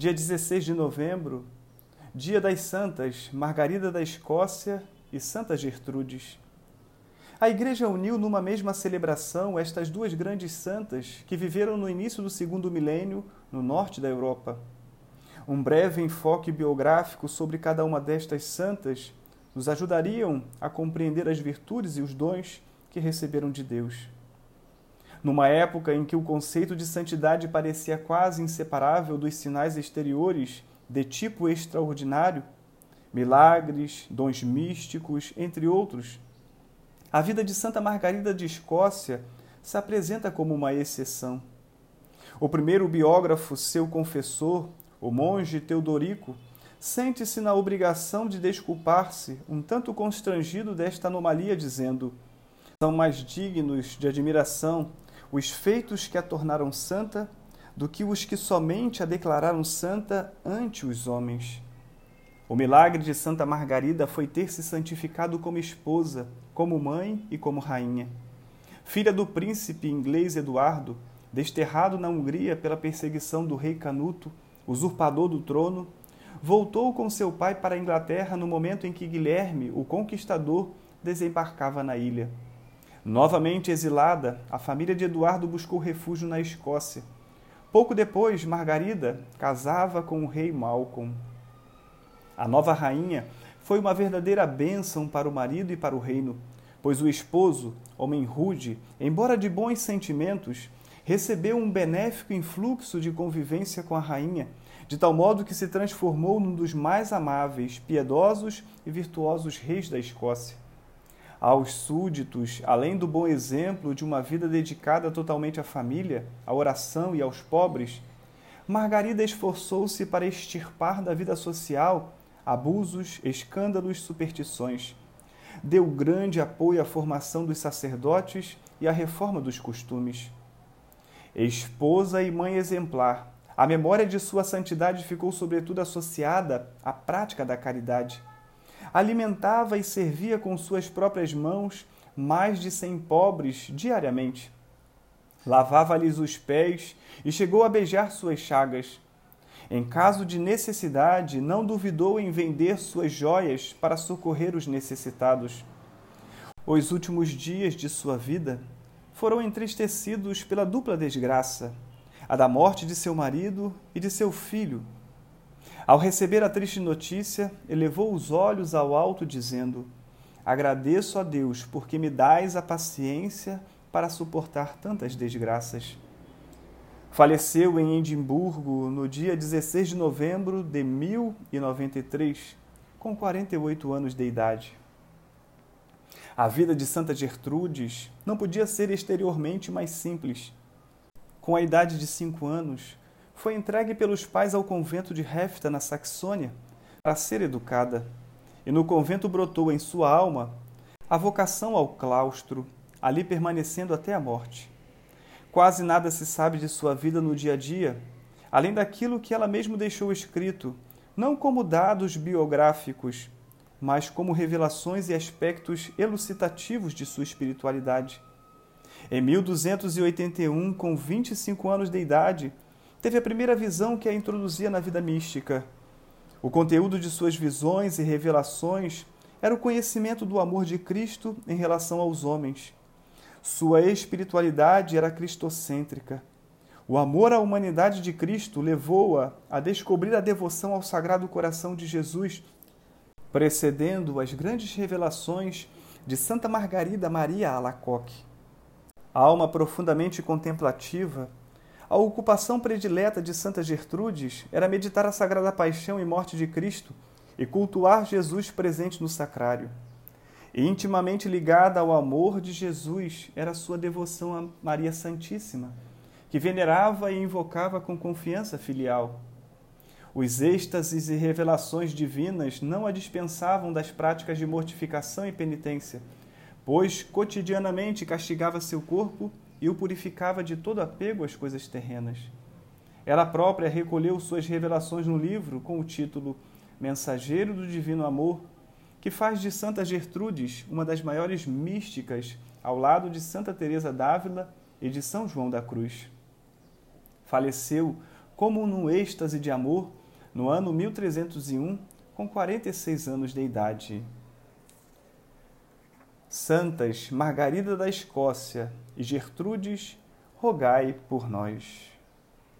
dia 16 de novembro, dia das santas Margarida da Escócia e Santa Gertrudes. A Igreja uniu numa mesma celebração estas duas grandes santas que viveram no início do segundo milênio no norte da Europa. Um breve enfoque biográfico sobre cada uma destas santas nos ajudariam a compreender as virtudes e os dons que receberam de Deus. Numa época em que o conceito de santidade parecia quase inseparável dos sinais exteriores de tipo extraordinário, milagres, dons místicos, entre outros, a vida de Santa Margarida de Escócia se apresenta como uma exceção. O primeiro biógrafo, seu confessor, o monge Teodorico, sente-se na obrigação de desculpar-se, um tanto constrangido desta anomalia, dizendo: São mais dignos de admiração os feitos que a tornaram santa do que os que somente a declararam santa ante os homens. O milagre de Santa Margarida foi ter se santificado como esposa, como mãe e como rainha. Filha do príncipe inglês Eduardo, desterrado na Hungria pela perseguição do rei Canuto, usurpador do trono, voltou com seu pai para a Inglaterra no momento em que Guilherme, o conquistador, desembarcava na ilha. Novamente exilada, a família de Eduardo buscou refúgio na Escócia. Pouco depois, Margarida casava com o rei Malcolm. A nova rainha foi uma verdadeira bênção para o marido e para o reino, pois o esposo, homem rude, embora de bons sentimentos, recebeu um benéfico influxo de convivência com a rainha, de tal modo que se transformou num dos mais amáveis, piedosos e virtuosos reis da Escócia. Aos súditos, além do bom exemplo de uma vida dedicada totalmente à família, à oração e aos pobres, Margarida esforçou-se para extirpar da vida social abusos, escândalos, superstições. Deu grande apoio à formação dos sacerdotes e à reforma dos costumes. Esposa e mãe exemplar, a memória de sua santidade ficou sobretudo associada à prática da caridade. Alimentava e servia com suas próprias mãos mais de cem pobres diariamente. Lavava-lhes os pés e chegou a beijar suas chagas. Em caso de necessidade, não duvidou em vender suas joias para socorrer os necessitados. Os últimos dias de sua vida foram entristecidos pela dupla desgraça, a da morte de seu marido e de seu filho. Ao receber a triste notícia, elevou os olhos ao alto, dizendo: Agradeço a Deus porque me dais a paciência para suportar tantas desgraças. Faleceu em Edimburgo no dia 16 de novembro de 1093, com 48 anos de idade. A vida de Santa Gertrudes não podia ser exteriormente mais simples. Com a idade de cinco anos, foi entregue pelos pais ao convento de Hefta, na Saxônia, para ser educada, e no convento brotou em sua alma a vocação ao claustro, ali permanecendo até a morte. Quase nada se sabe de sua vida no dia a dia, além daquilo que ela mesma deixou escrito, não como dados biográficos, mas como revelações e aspectos elucidativos de sua espiritualidade. Em 1281, com 25 anos de idade, teve a primeira visão que a introduzia na vida mística. O conteúdo de suas visões e revelações era o conhecimento do amor de Cristo em relação aos homens sua espiritualidade era cristocêntrica. O amor à humanidade de Cristo levou-a a descobrir a devoção ao Sagrado Coração de Jesus, precedendo as grandes revelações de Santa Margarida Maria Alacoque. Alma profundamente contemplativa, a ocupação predileta de Santa Gertrudes era meditar a sagrada paixão e morte de Cristo e cultuar Jesus presente no sacrário. Intimamente ligada ao amor de Jesus era sua devoção a Maria Santíssima, que venerava e invocava com confiança filial. Os êxtases e revelações divinas não a dispensavam das práticas de mortificação e penitência, pois cotidianamente castigava seu corpo e o purificava de todo apego às coisas terrenas. Ela própria recolheu suas revelações no livro com o título Mensageiro do Divino Amor que faz de Santa Gertrudes uma das maiores místicas ao lado de Santa Teresa d'Ávila e de São João da Cruz. Faleceu como num êxtase de amor, no ano 1301, com 46 anos de idade. Santas Margarida da Escócia e Gertrudes, rogai por nós.